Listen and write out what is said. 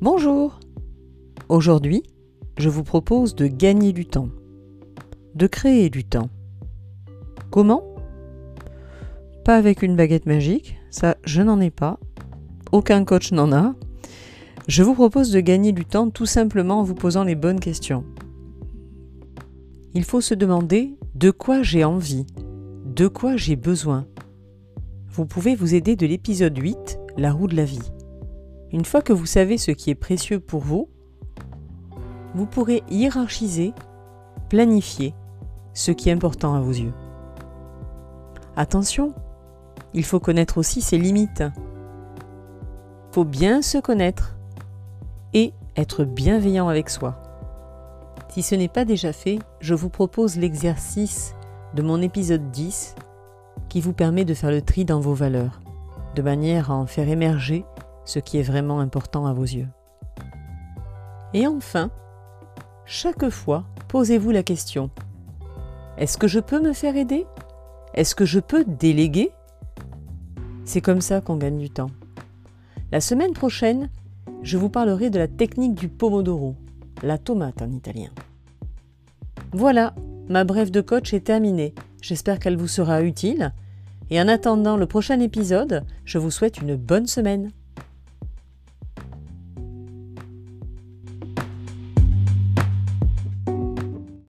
Bonjour Aujourd'hui, je vous propose de gagner du temps, de créer du temps. Comment? Pas avec une baguette magique, ça je n'en ai pas, aucun coach n'en a. Je vous propose de gagner du temps tout simplement en vous posant les bonnes questions. Il faut se demander de quoi j'ai envie, de quoi j'ai besoin. Vous pouvez vous aider de l'épisode 8, La roue de la vie. Une fois que vous savez ce qui est précieux pour vous, vous pourrez hiérarchiser, planifier ce qui est important à vos yeux. Attention, il faut connaître aussi ses limites. Il faut bien se connaître et être bienveillant avec soi. Si ce n'est pas déjà fait, je vous propose l'exercice de mon épisode 10 qui vous permet de faire le tri dans vos valeurs, de manière à en faire émerger ce qui est vraiment important à vos yeux. Et enfin, chaque fois, posez-vous la question. Est-ce que je peux me faire aider? Est-ce que je peux déléguer? C'est comme ça qu'on gagne du temps. La semaine prochaine, je vous parlerai de la technique du pomodoro, la tomate en italien. Voilà, ma brève de coach est terminée. J'espère qu'elle vous sera utile. Et en attendant le prochain épisode, je vous souhaite une bonne semaine.